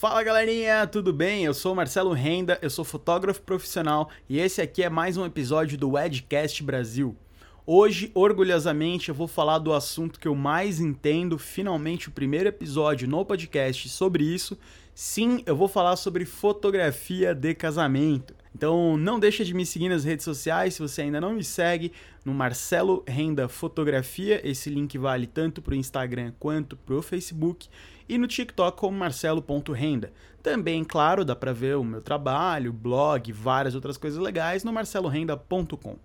Fala galerinha, tudo bem? Eu sou Marcelo Renda, eu sou fotógrafo profissional e esse aqui é mais um episódio do Edcast Brasil. Hoje, orgulhosamente, eu vou falar do assunto que eu mais entendo, finalmente o primeiro episódio no podcast sobre isso. Sim, eu vou falar sobre fotografia de casamento. Então não deixa de me seguir nas redes sociais se você ainda não me segue no Marcelo Renda Fotografia. Esse link vale tanto para o Instagram quanto para o Facebook e no TikTok como marcelo.renda. Também, claro, dá para ver o meu trabalho, blog, várias outras coisas legais no marcelorenda.com.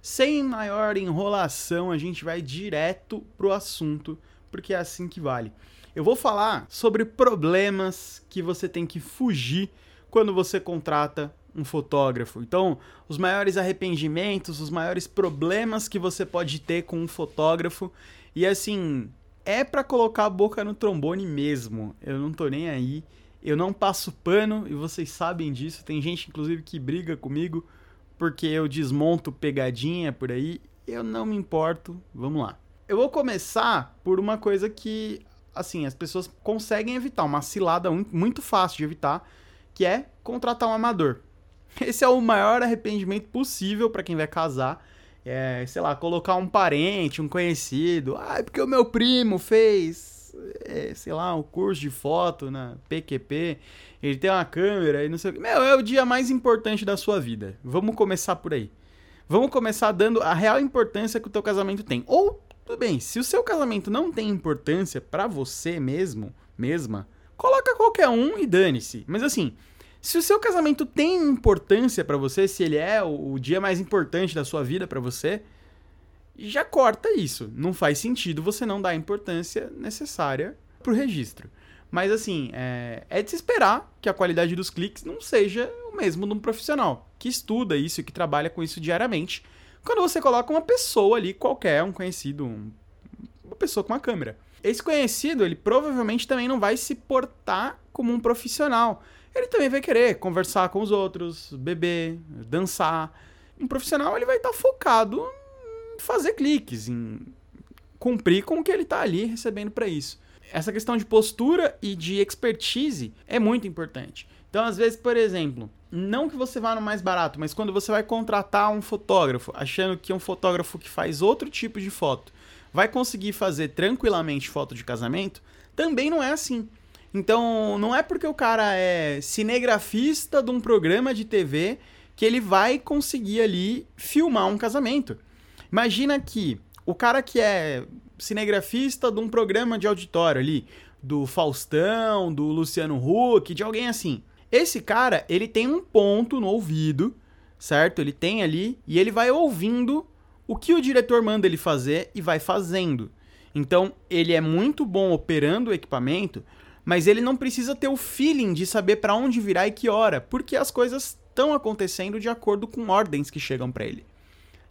Sem maior enrolação, a gente vai direto pro assunto, porque é assim que vale. Eu vou falar sobre problemas que você tem que fugir quando você contrata um fotógrafo. Então, os maiores arrependimentos, os maiores problemas que você pode ter com um fotógrafo. E assim, é para colocar a boca no trombone mesmo. Eu não tô nem aí. Eu não passo pano e vocês sabem disso. Tem gente, inclusive, que briga comigo porque eu desmonto pegadinha por aí. Eu não me importo. Vamos lá. Eu vou começar por uma coisa que, assim, as pessoas conseguem evitar, uma cilada muito fácil de evitar, que é contratar um amador. Esse é o maior arrependimento possível para quem vai casar. É, sei lá, colocar um parente, um conhecido. Ah, é porque o meu primo fez, é, sei lá, um curso de foto na PQP ele tem uma câmera e não sei o que. Meu, é o dia mais importante da sua vida. Vamos começar por aí. Vamos começar dando a real importância que o teu casamento tem. Ou, tudo bem, se o seu casamento não tem importância para você mesmo, mesma, coloca qualquer um e dane-se. Mas assim, se o seu casamento tem importância para você, se ele é o, dia mais importante da sua vida para você, já corta isso. Não faz sentido você não dar a importância necessária pro registro. Mas assim, é, é de se esperar que a qualidade dos cliques não seja o mesmo de um profissional que estuda isso e que trabalha com isso diariamente. Quando você coloca uma pessoa ali qualquer, um conhecido, um, uma pessoa com uma câmera. Esse conhecido, ele provavelmente também não vai se portar como um profissional. Ele também vai querer conversar com os outros, beber, dançar. Um profissional, ele vai estar tá focado em fazer cliques, em cumprir com o que ele está ali recebendo para isso essa questão de postura e de expertise é muito importante. Então, às vezes, por exemplo, não que você vá no mais barato, mas quando você vai contratar um fotógrafo, achando que um fotógrafo que faz outro tipo de foto vai conseguir fazer tranquilamente foto de casamento, também não é assim. Então, não é porque o cara é cinegrafista de um programa de TV que ele vai conseguir ali filmar um casamento. Imagina que o cara que é cinegrafista de um programa de auditório ali, do Faustão, do Luciano Huck, de alguém assim. Esse cara, ele tem um ponto no ouvido, certo? Ele tem ali e ele vai ouvindo o que o diretor manda ele fazer e vai fazendo. Então, ele é muito bom operando o equipamento, mas ele não precisa ter o feeling de saber para onde virar e que hora, porque as coisas estão acontecendo de acordo com ordens que chegam para ele.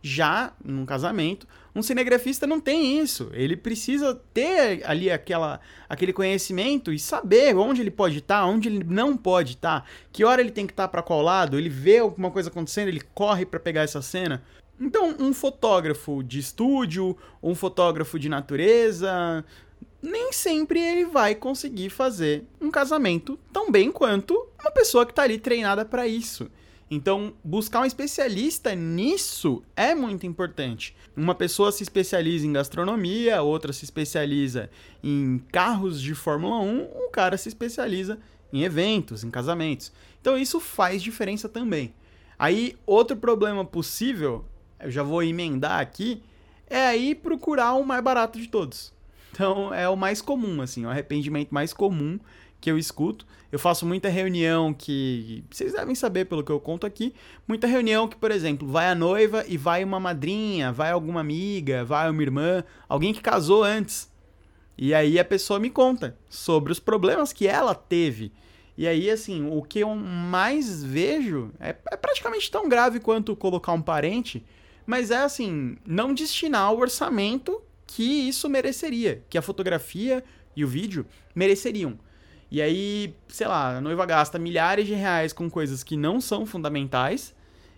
Já num casamento, um cinegrafista não tem isso. Ele precisa ter ali aquela, aquele conhecimento e saber onde ele pode estar, tá, onde ele não pode estar, tá, que hora ele tem que estar tá para qual lado, ele vê alguma coisa acontecendo, ele corre para pegar essa cena. Então, um fotógrafo de estúdio, um fotógrafo de natureza, nem sempre ele vai conseguir fazer um casamento tão bem quanto uma pessoa que está ali treinada para isso. Então, buscar um especialista nisso é muito importante. Uma pessoa se especializa em gastronomia, outra se especializa em carros de Fórmula 1, um cara se especializa em eventos, em casamentos. Então, isso faz diferença também. Aí, outro problema possível, eu já vou emendar aqui, é aí procurar o mais barato de todos. Então, é o mais comum, assim, o arrependimento mais comum que eu escuto. Eu faço muita reunião que. Vocês devem saber pelo que eu conto aqui. Muita reunião que, por exemplo, vai a noiva e vai uma madrinha, vai alguma amiga, vai uma irmã, alguém que casou antes. E aí a pessoa me conta sobre os problemas que ela teve. E aí, assim, o que eu mais vejo é, é praticamente tão grave quanto colocar um parente, mas é assim, não destinar o orçamento que isso mereceria, que a fotografia e o vídeo mereceriam. E aí, sei lá, a noiva gasta milhares de reais com coisas que não são fundamentais,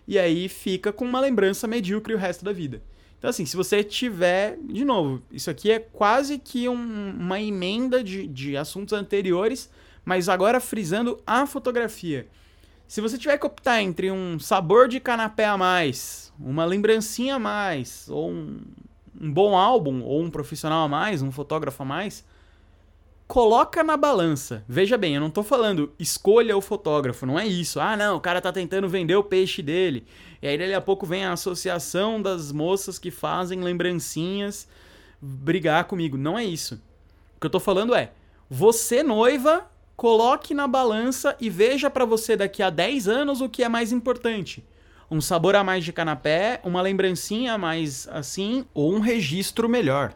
e aí fica com uma lembrança medíocre o resto da vida. Então, assim, se você tiver. De novo, isso aqui é quase que um, uma emenda de, de assuntos anteriores, Mas agora frisando a fotografia. Se você tiver que optar entre um sabor de canapé a mais, uma lembrancinha a mais, ou um, um bom álbum, ou um profissional a mais, um fotógrafo a mais, coloca na balança. Veja bem, eu não tô falando escolha o fotógrafo, não é isso. Ah, não, o cara tá tentando vender o peixe dele. E aí dali a pouco vem a associação das moças que fazem lembrancinhas brigar comigo. Não é isso. O que eu tô falando é, você noiva, coloque na balança e veja para você daqui a 10 anos o que é mais importante. Um sabor a mais de canapé, uma lembrancinha a mais assim, ou um registro melhor.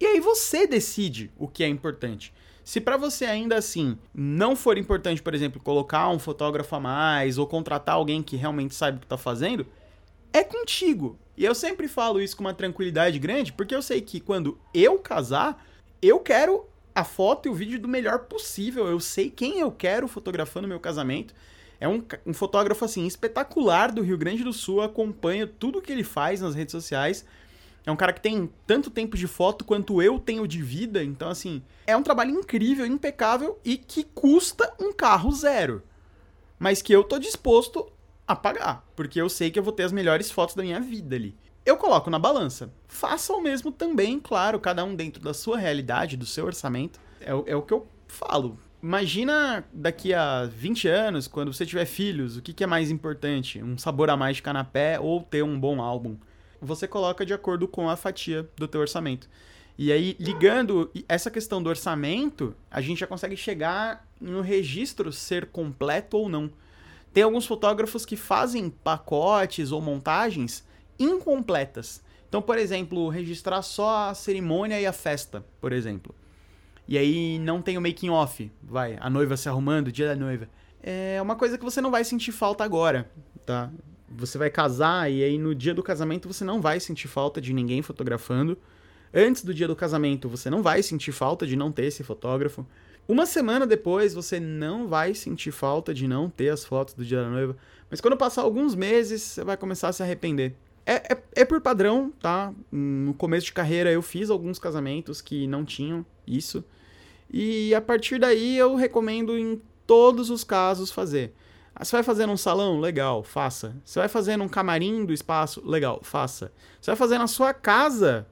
E aí você decide o que é importante. Se para você ainda assim não for importante, por exemplo, colocar um fotógrafo a mais ou contratar alguém que realmente sabe o que está fazendo, é contigo. E eu sempre falo isso com uma tranquilidade grande, porque eu sei que quando eu casar, eu quero a foto e o vídeo do melhor possível. Eu sei quem eu quero fotografando meu casamento. É um, um fotógrafo assim espetacular do Rio Grande do Sul, acompanho tudo que ele faz nas redes sociais. É um cara que tem tanto tempo de foto quanto eu tenho de vida. Então, assim, é um trabalho incrível, impecável e que custa um carro zero. Mas que eu tô disposto a pagar. Porque eu sei que eu vou ter as melhores fotos da minha vida ali. Eu coloco na balança. Faça o mesmo também, claro, cada um dentro da sua realidade, do seu orçamento. É, é o que eu falo. Imagina daqui a 20 anos, quando você tiver filhos, o que, que é mais importante? Um sabor a mais de canapé ou ter um bom álbum? Você coloca de acordo com a fatia do teu orçamento. E aí, ligando essa questão do orçamento, a gente já consegue chegar no registro ser completo ou não. Tem alguns fotógrafos que fazem pacotes ou montagens incompletas. Então, por exemplo, registrar só a cerimônia e a festa, por exemplo. E aí não tem o making off, vai, a noiva se arrumando, dia da noiva. É uma coisa que você não vai sentir falta agora, tá? Você vai casar e aí no dia do casamento você não vai sentir falta de ninguém fotografando. Antes do dia do casamento você não vai sentir falta de não ter esse fotógrafo. Uma semana depois você não vai sentir falta de não ter as fotos do dia da noiva. Mas quando passar alguns meses você vai começar a se arrepender. É, é, é por padrão, tá? No começo de carreira eu fiz alguns casamentos que não tinham isso. E a partir daí eu recomendo em todos os casos fazer. Ah, você vai fazer num salão? Legal, faça. Você vai fazer num camarim do espaço? Legal, faça. Você vai fazer na sua casa?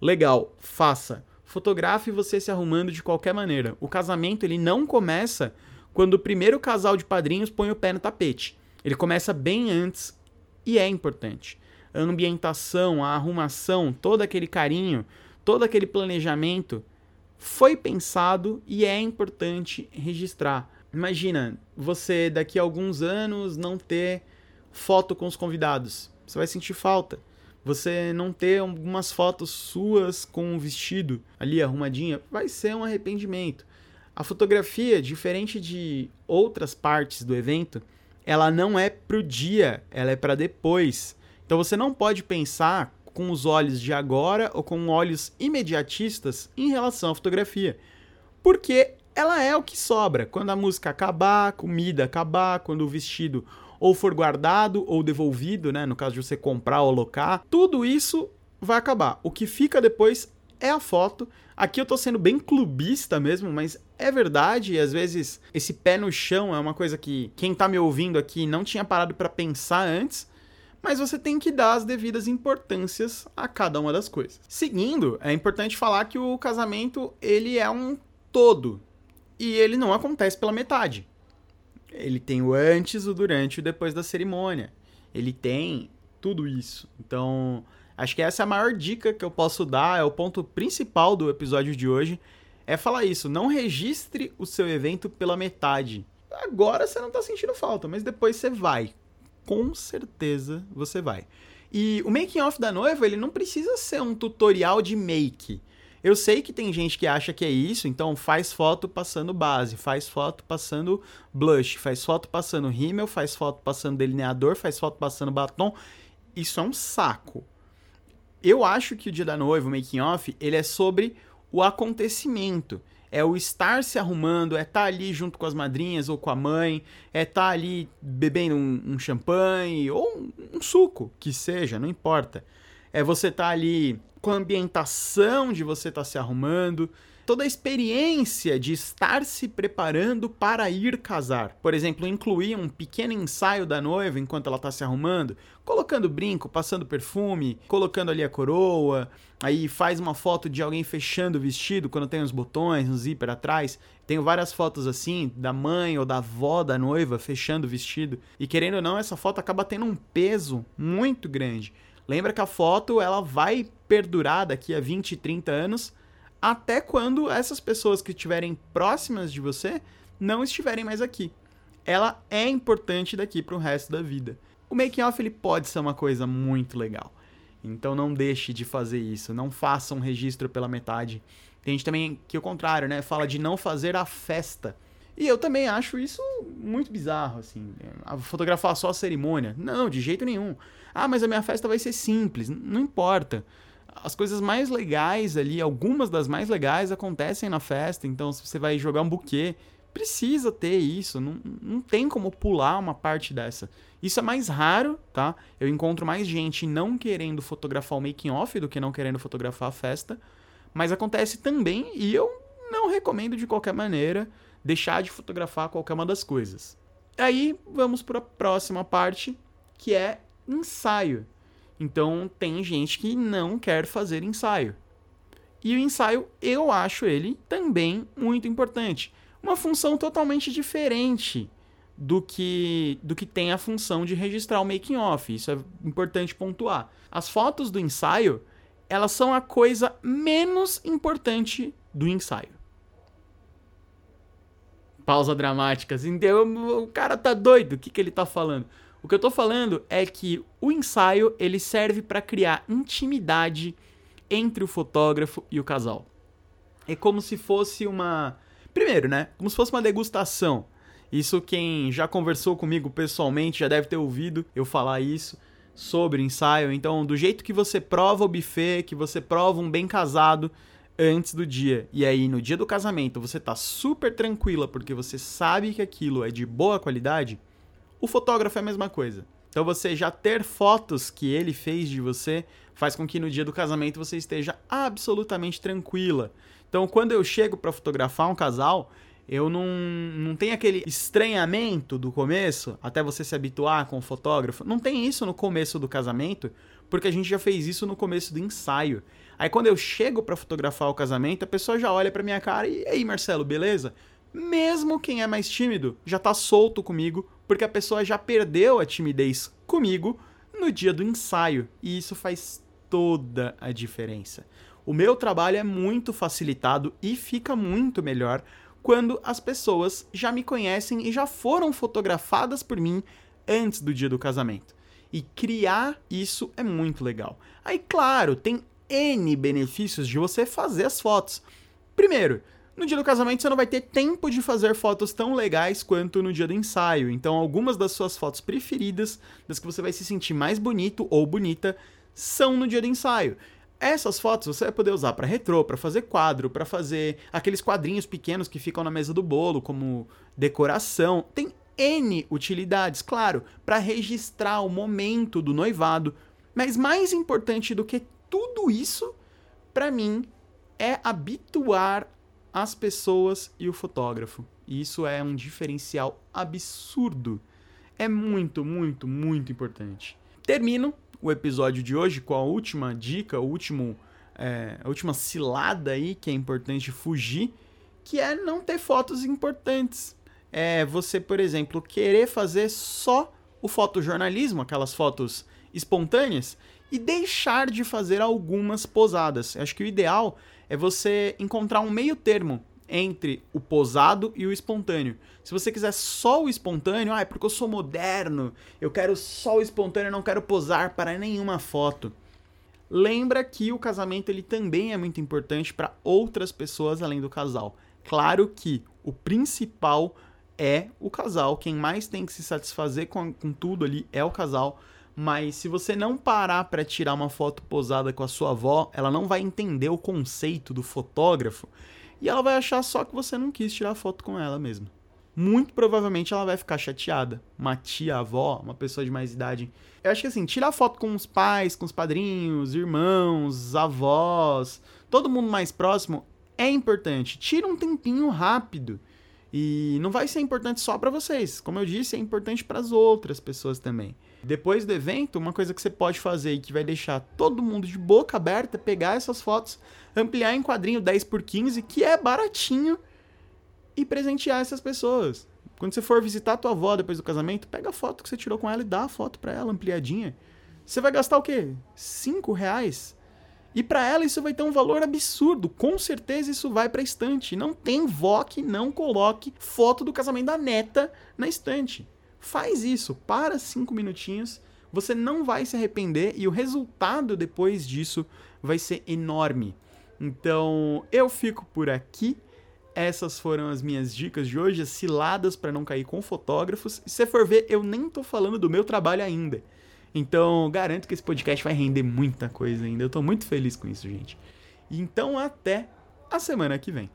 Legal, faça. Fotografe você se arrumando de qualquer maneira. O casamento ele não começa quando o primeiro casal de padrinhos põe o pé no tapete. Ele começa bem antes e é importante. A ambientação, a arrumação, todo aquele carinho, todo aquele planejamento foi pensado e é importante registrar. Imagina, você daqui a alguns anos não ter foto com os convidados. Você vai sentir falta. Você não ter algumas fotos suas com um vestido ali arrumadinha, vai ser um arrependimento. A fotografia, diferente de outras partes do evento, ela não é pro dia, ela é para depois. Então você não pode pensar com os olhos de agora ou com olhos imediatistas em relação à fotografia. Porque ela é o que sobra. Quando a música acabar, a comida acabar, quando o vestido ou for guardado ou devolvido, né, no caso de você comprar ou alocar, tudo isso vai acabar. O que fica depois é a foto. Aqui eu tô sendo bem clubista mesmo, mas é verdade, e às vezes esse pé no chão é uma coisa que quem tá me ouvindo aqui não tinha parado para pensar antes, mas você tem que dar as devidas importâncias a cada uma das coisas. Seguindo, é importante falar que o casamento ele é um todo, e ele não acontece pela metade. Ele tem o antes, o durante e o depois da cerimônia. Ele tem tudo isso. Então, acho que essa é a maior dica que eu posso dar, é o ponto principal do episódio de hoje, é falar isso. Não registre o seu evento pela metade. Agora você não tá sentindo falta, mas depois você vai. Com certeza você vai. E o making off da noiva, ele não precisa ser um tutorial de make. Eu sei que tem gente que acha que é isso, então faz foto passando base, faz foto passando blush, faz foto passando rímel, faz foto passando delineador, faz foto passando batom. Isso é um saco. Eu acho que o dia da noiva, o making off, ele é sobre o acontecimento. É o estar se arrumando, é estar tá ali junto com as madrinhas ou com a mãe, é estar tá ali bebendo um, um champanhe ou um, um suco, que seja, não importa. É você tá ali com a ambientação de você estar tá se arrumando, toda a experiência de estar se preparando para ir casar. Por exemplo, incluir um pequeno ensaio da noiva enquanto ela está se arrumando, colocando brinco, passando perfume, colocando ali a coroa, aí faz uma foto de alguém fechando o vestido quando tem os botões, um zíper atrás. Tenho várias fotos assim, da mãe ou da avó da noiva fechando o vestido. E querendo ou não, essa foto acaba tendo um peso muito grande. Lembra que a foto ela vai perdurar daqui a 20, 30 anos, até quando essas pessoas que estiverem próximas de você não estiverem mais aqui. Ela é importante daqui para o resto da vida. O making off ele pode ser uma coisa muito legal. Então não deixe de fazer isso, não faça um registro pela metade. Tem gente também que o contrário, né, fala de não fazer a festa. E eu também acho isso muito bizarro, assim. Fotografar só a cerimônia. Não, de jeito nenhum. Ah, mas a minha festa vai ser simples. Não importa. As coisas mais legais ali, algumas das mais legais acontecem na festa. Então, se você vai jogar um buquê, precisa ter isso. Não, não tem como pular uma parte dessa. Isso é mais raro, tá? Eu encontro mais gente não querendo fotografar o making off do que não querendo fotografar a festa. Mas acontece também e eu não recomendo de qualquer maneira deixar de fotografar qualquer uma das coisas. Aí vamos para a próxima parte, que é ensaio. Então tem gente que não quer fazer ensaio. E o ensaio, eu acho ele também muito importante. Uma função totalmente diferente do que do que tem a função de registrar o making off. Isso é importante pontuar. As fotos do ensaio, elas são a coisa menos importante do ensaio pausa dramáticas. Então, o cara tá doido. O que, que ele tá falando? O que eu tô falando é que o ensaio ele serve para criar intimidade entre o fotógrafo e o casal. É como se fosse uma. Primeiro, né? Como se fosse uma degustação. Isso quem já conversou comigo pessoalmente já deve ter ouvido eu falar isso sobre ensaio. Então, do jeito que você prova o buffet, que você prova um bem casado, antes do dia. E aí, no dia do casamento, você tá super tranquila porque você sabe que aquilo é de boa qualidade. O fotógrafo é a mesma coisa. Então, você já ter fotos que ele fez de você faz com que no dia do casamento você esteja absolutamente tranquila. Então, quando eu chego para fotografar um casal, eu não, não tenho aquele estranhamento do começo, até você se habituar com o fotógrafo. Não tem isso no começo do casamento, porque a gente já fez isso no começo do ensaio. Aí quando eu chego para fotografar o casamento, a pessoa já olha para minha cara e aí, Marcelo, beleza? Mesmo quem é mais tímido já tá solto comigo, porque a pessoa já perdeu a timidez comigo no dia do ensaio, e isso faz toda a diferença. O meu trabalho é muito facilitado e fica muito melhor quando as pessoas já me conhecem e já foram fotografadas por mim antes do dia do casamento. E criar isso é muito legal. Aí, claro, tem N benefícios de você fazer as fotos. Primeiro, no dia do casamento você não vai ter tempo de fazer fotos tão legais quanto no dia do ensaio. Então, algumas das suas fotos preferidas, das que você vai se sentir mais bonito ou bonita, são no dia do ensaio. Essas fotos você vai poder usar para retrô, para fazer quadro, para fazer aqueles quadrinhos pequenos que ficam na mesa do bolo como decoração. Tem N utilidades, claro, para registrar o momento do noivado. Mas mais importante do que tudo isso, para mim, é habituar as pessoas e o fotógrafo. E isso é um diferencial absurdo. É muito, muito, muito importante. Termino o episódio de hoje com a última dica, o último, é, a última cilada aí que é importante fugir, que é não ter fotos importantes. É você, por exemplo, querer fazer só o fotojornalismo, aquelas fotos espontâneas, e deixar de fazer algumas posadas. Acho que o ideal é você encontrar um meio termo entre o posado e o espontâneo. Se você quiser só o espontâneo, ah, é porque eu sou moderno, eu quero só o espontâneo, não quero posar para nenhuma foto. Lembra que o casamento ele também é muito importante para outras pessoas além do casal. Claro que o principal é o casal, quem mais tem que se satisfazer com, com tudo ali é o casal mas se você não parar para tirar uma foto posada com a sua avó, ela não vai entender o conceito do fotógrafo e ela vai achar só que você não quis tirar foto com ela mesmo. Muito provavelmente ela vai ficar chateada. Uma tia, avó, uma pessoa de mais idade. Eu acho que assim, tirar foto com os pais, com os padrinhos, irmãos, avós, todo mundo mais próximo é importante. Tira um tempinho rápido. E não vai ser importante só para vocês. Como eu disse, é importante para as outras pessoas também. Depois do evento, uma coisa que você pode fazer e que vai deixar todo mundo de boca aberta pegar essas fotos, ampliar em quadrinho 10 por 15, que é baratinho, e presentear essas pessoas. Quando você for visitar a tua avó depois do casamento, pega a foto que você tirou com ela e dá a foto para ela ampliadinha. Você vai gastar o quê? 5 reais? E para ela isso vai ter um valor absurdo. Com certeza isso vai para estante. Não tem vó que não coloque foto do casamento da neta na estante. Faz isso, para cinco minutinhos, você não vai se arrepender e o resultado depois disso vai ser enorme. Então, eu fico por aqui. Essas foram as minhas dicas de hoje, as ciladas para não cair com fotógrafos. Se for ver, eu nem tô falando do meu trabalho ainda. Então, garanto que esse podcast vai render muita coisa ainda. Eu tô muito feliz com isso, gente. Então, até a semana que vem.